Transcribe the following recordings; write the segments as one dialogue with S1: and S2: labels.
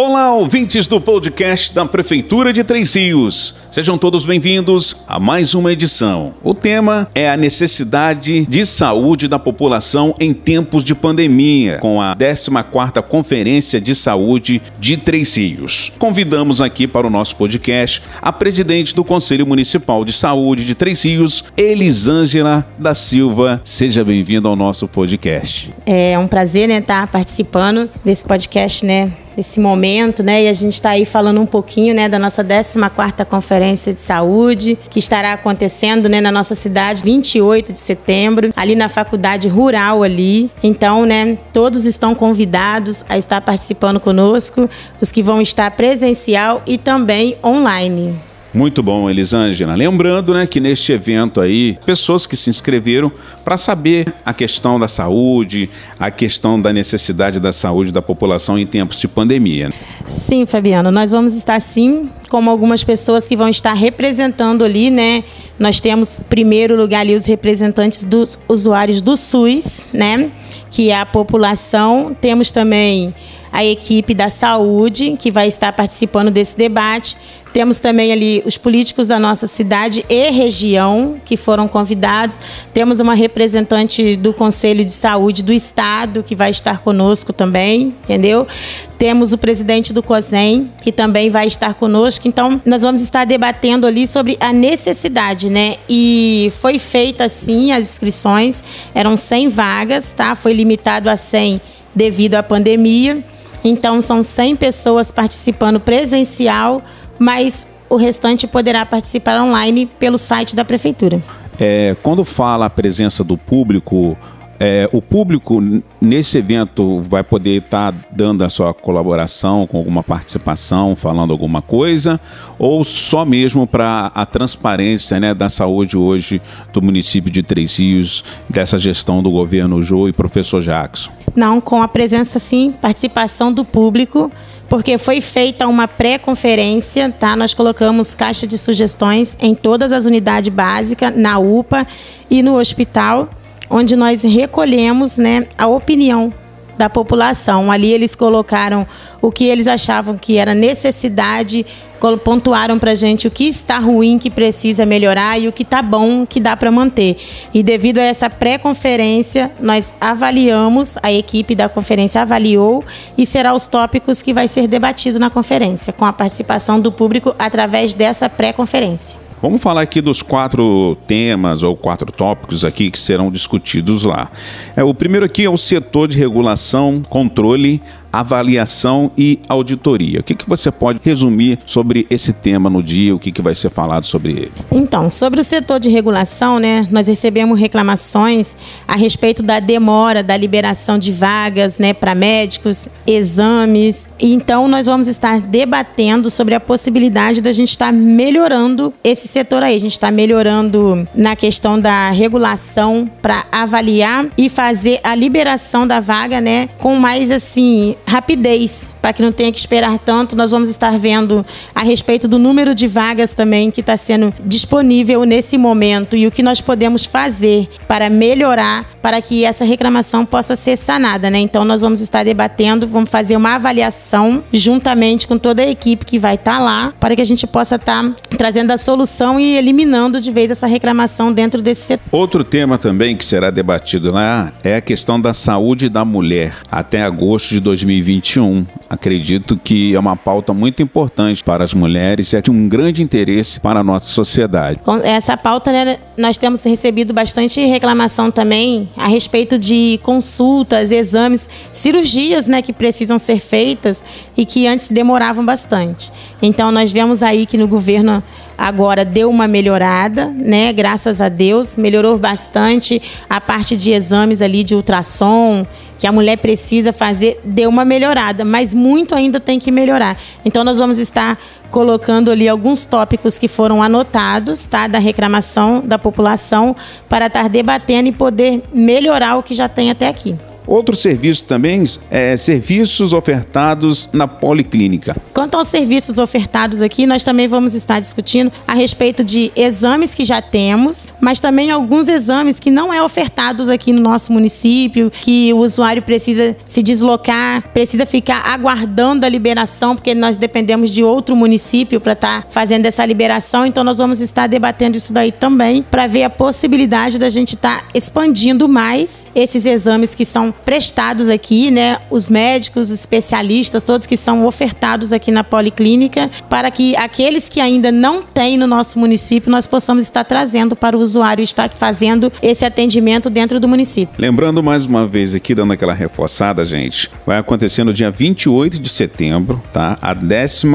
S1: Olá, ouvintes do podcast da Prefeitura de Três Rios. Sejam todos bem-vindos a mais uma edição. O tema é a necessidade de saúde da população em tempos de pandemia, com a 14ª Conferência de Saúde de Três Rios. Convidamos aqui para o nosso podcast a presidente do Conselho Municipal de Saúde de Três Rios, Elisângela da Silva. Seja bem-vinda ao nosso podcast.
S2: É um prazer, né, estar participando desse podcast, né, esse momento, né? E a gente está aí falando um pouquinho, né, da nossa 14ª Conferência de Saúde, que estará acontecendo, né, na nossa cidade, 28 de setembro, ali na Faculdade Rural ali. Então, né, todos estão convidados a estar participando conosco, os que vão estar presencial e também online.
S1: Muito bom, Elisângela. Lembrando, né, que neste evento aí, pessoas que se inscreveram para saber a questão da saúde, a questão da necessidade da saúde da população em tempos de pandemia.
S2: Sim, Fabiano, nós vamos estar sim, como algumas pessoas que vão estar representando ali, né? Nós temos, em primeiro lugar, ali os representantes dos usuários do SUS, né? Que é a população. Temos também a equipe da saúde, que vai estar participando desse debate. Temos também ali os políticos da nossa cidade e região que foram convidados. Temos uma representante do Conselho de Saúde do Estado que vai estar conosco também, entendeu? Temos o presidente do COSEM, que também vai estar conosco. Então, nós vamos estar debatendo ali sobre a necessidade, né? E foi feita, assim, as inscrições. Eram 100 vagas, tá? Foi limitado a 100 devido à pandemia. Então, são 100 pessoas participando presencial, mas o restante poderá participar online pelo site da Prefeitura.
S1: É, quando fala a presença do público, é, o público nesse evento vai poder estar tá dando a sua colaboração com alguma participação, falando alguma coisa, ou só mesmo para a transparência né, da saúde hoje do município de Três Rios, dessa gestão do governo Jô e professor Jackson?
S2: Não, com a presença sim, participação do público, porque foi feita uma pré-conferência, tá? Nós colocamos caixa de sugestões em todas as unidades básicas, na UPA e no hospital onde nós recolhemos né, a opinião da população. Ali eles colocaram o que eles achavam que era necessidade, pontuaram para gente o que está ruim, que precisa melhorar e o que está bom, que dá para manter. E devido a essa pré-conferência, nós avaliamos, a equipe da conferência avaliou e será os tópicos que vai ser debatido na conferência, com a participação do público através dessa pré-conferência.
S1: Vamos falar aqui dos quatro temas ou quatro tópicos aqui que serão discutidos lá. É, o primeiro aqui é o setor de regulação, controle, avaliação e auditoria. O que, que você pode resumir sobre esse tema no dia, o que, que vai ser falado sobre ele?
S2: Então, sobre o setor de regulação, né, nós recebemos reclamações a respeito da demora da liberação de vagas né, para médicos, exames. Então, nós vamos estar debatendo sobre a possibilidade da gente estar melhorando esse setor aí. A gente está melhorando na questão da regulação para avaliar e fazer a liberação da vaga né, com mais assim rapidez, para que não tenha que esperar tanto. Nós vamos estar vendo a respeito do número de vagas também que está sendo disponível nesse momento e o que nós podemos fazer para melhorar, para que essa reclamação possa ser sanada, né? Então nós vamos estar debatendo, vamos fazer uma avaliação juntamente com toda a equipe que vai estar tá lá, para que a gente possa estar tá trazendo a solução e eliminando de vez essa reclamação dentro desse setor.
S1: Outro tema também que será debatido lá é a questão da saúde da mulher até agosto de 2020 2021. Acredito que é uma pauta muito importante para as mulheres e é de um grande interesse para a nossa sociedade.
S2: Com essa pauta, né, nós temos recebido bastante reclamação também a respeito de consultas, exames, cirurgias né, que precisam ser feitas e que antes demoravam bastante. Então, nós vemos aí que no governo agora deu uma melhorada, né? Graças a Deus, melhorou bastante a parte de exames ali de ultrassom que a mulher precisa fazer, deu uma melhorada, mas muito ainda tem que melhorar. Então nós vamos estar colocando ali alguns tópicos que foram anotados, tá, da reclamação da população para estar debatendo e poder melhorar o que já tem até aqui.
S1: Outro serviço também é serviços ofertados na policlínica.
S2: Quanto aos serviços ofertados aqui, nós também vamos estar discutindo a respeito de exames que já temos, mas também alguns exames que não é ofertados aqui no nosso município, que o usuário precisa se deslocar, precisa ficar aguardando a liberação, porque nós dependemos de outro município para estar tá fazendo essa liberação. Então nós vamos estar debatendo isso daí também para ver a possibilidade da gente estar tá expandindo mais esses exames que são prestados aqui, né? Os médicos, os especialistas, todos que são ofertados aqui na policlínica, para que aqueles que ainda não têm no nosso município nós possamos estar trazendo para o usuário estar fazendo esse atendimento dentro do município.
S1: Lembrando mais uma vez aqui, dando aquela reforçada, gente, vai acontecer no dia 28 de setembro, tá? A 14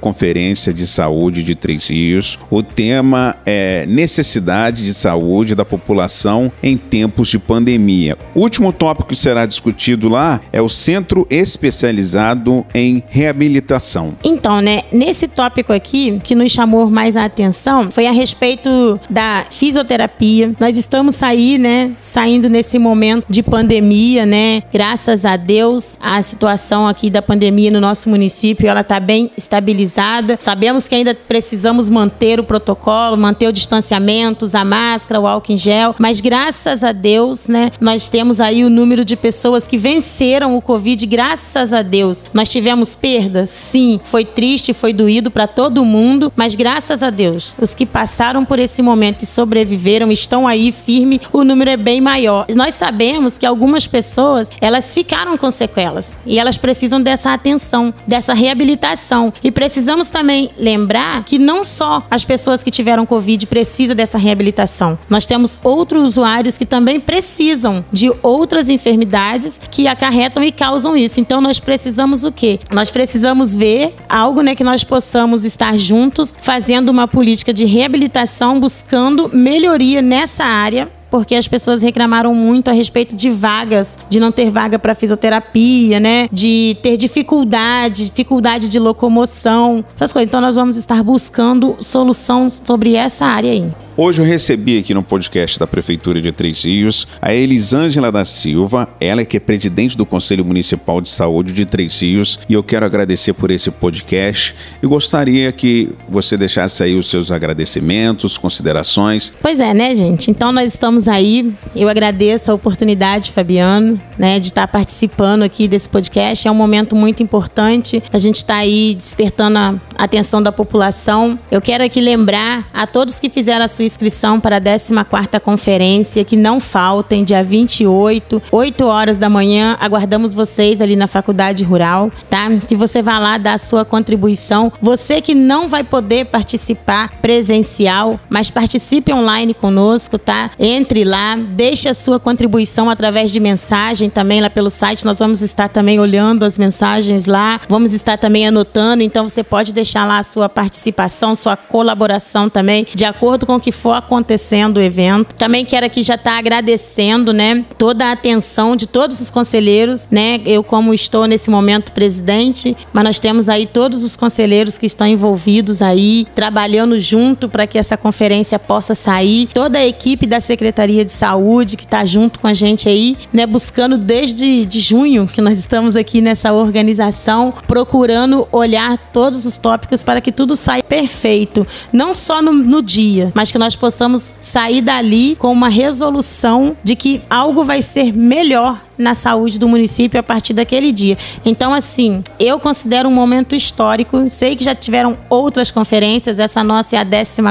S1: Conferência de Saúde de Três Rios. O tema é necessidade de saúde da população em tempos de pandemia. O último tópico que será discutido lá é o Centro Especializado em Reabilitação.
S2: Então, né, nesse tópico aqui, que nos chamou mais a atenção foi a respeito da fisioterapia. Nós estamos aí, né, saindo nesse momento de pandemia, né? Graças a Deus, a situação aqui da pandemia no nosso município, ela está bem estabilizada. Sabemos que ainda precisamos manter o protocolo, manter o distanciamento, a máscara, o álcool em gel, mas graças a Deus, né, nós temos aí o número de pessoas que venceram o Covid, graças a Deus. Nós tivemos perdas? Sim, foi triste, foi doído para todo mundo, mas graças a Deus, os que passaram por esse momento e sobreviveram estão aí firme, o número é bem maior. Nós sabemos que algumas pessoas, elas ficaram com sequelas e elas precisam dessa atenção, dessa reabilitação. E precisamos também lembrar que não só as pessoas que tiveram Covid precisam dessa reabilitação. Nós temos outros usuários que também precisam de outras enfermidades que acarretam e causam isso. Então nós precisamos o quê? Nós precisamos ver algo né, que nós possamos estar juntos fazendo uma política de reabilitação, buscando melhoria nessa área porque as pessoas reclamaram muito a respeito de vagas, de não ter vaga para fisioterapia, né? De ter dificuldade, dificuldade de locomoção, essas coisas. Então nós vamos estar buscando soluções sobre essa área aí.
S1: Hoje eu recebi aqui no podcast da Prefeitura de Três Rios a Elisângela da Silva, ela que é presidente do Conselho Municipal de Saúde de Três Rios, e eu quero agradecer por esse podcast e gostaria que você deixasse aí os seus agradecimentos, considerações.
S2: Pois é, né, gente? Então nós estamos aí. Eu agradeço a oportunidade, Fabiano, né, de estar participando aqui desse podcast. É um momento muito importante. A gente está aí despertando a atenção da população. Eu quero aqui lembrar a todos que fizeram a sua inscrição para a 14ª conferência, que não faltem, dia 28, 8 horas da manhã. Aguardamos vocês ali na Faculdade Rural, tá? Que você vá lá dar a sua contribuição. Você que não vai poder participar presencial, mas participe online conosco, tá? Entre lá, deixe a sua contribuição através de mensagem também lá pelo site. Nós vamos estar também olhando as mensagens lá, vamos estar também anotando, então você pode deixar lá a sua participação, sua colaboração também, de acordo com o que for acontecendo o evento. Também quero aqui já estar tá agradecendo, né, toda a atenção de todos os conselheiros, né? Eu como estou nesse momento presidente, mas nós temos aí todos os conselheiros que estão envolvidos aí, trabalhando junto para que essa conferência possa sair. Toda a equipe da Secretaria de Saúde que está junto com a gente aí, né, buscando desde de junho que nós estamos aqui nessa organização, procurando olhar todos os tópicos para que tudo saia perfeito, não só no, no dia, mas que nós possamos sair dali com uma resolução de que algo vai ser melhor na saúde do município a partir daquele dia. Então, assim, eu considero um momento histórico. Sei que já tiveram outras conferências, essa nossa é a 14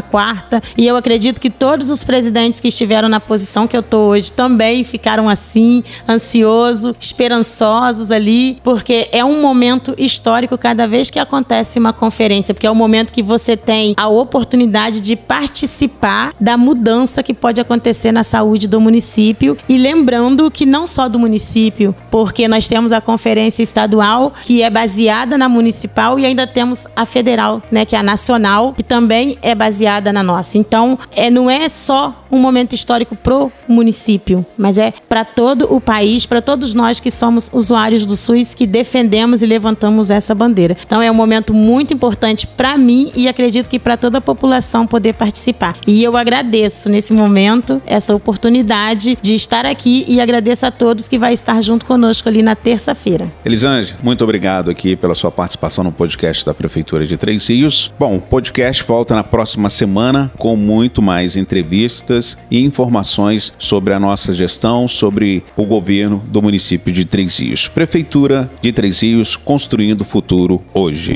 S2: e eu acredito que todos os presidentes que estiveram na posição que eu estou hoje também ficaram assim, ansiosos, esperançosos ali, porque é um momento histórico cada vez que acontece uma conferência, porque é o momento que você tem a oportunidade de participar da mudança que pode acontecer na saúde do município e lembrando que não só do município município, porque nós temos a conferência estadual, que é baseada na municipal, e ainda temos a federal, né, que é a nacional, que também é baseada na nossa. Então, é, não é só um momento histórico pro município, mas é para todo o país, para todos nós que somos usuários do SUS, que defendemos e levantamos essa bandeira. Então, é um momento muito importante para mim e acredito que para toda a população poder participar. E eu agradeço nesse momento essa oportunidade de estar aqui e agradeço a todos que vai estar junto conosco ali na terça-feira.
S1: Elisângela, muito obrigado aqui pela sua participação no podcast da Prefeitura de Três Rios. Bom, o podcast volta na próxima semana com muito mais entrevistas e informações sobre a nossa gestão, sobre o governo do município de Três Rios. Prefeitura de Três Rios construindo o futuro hoje.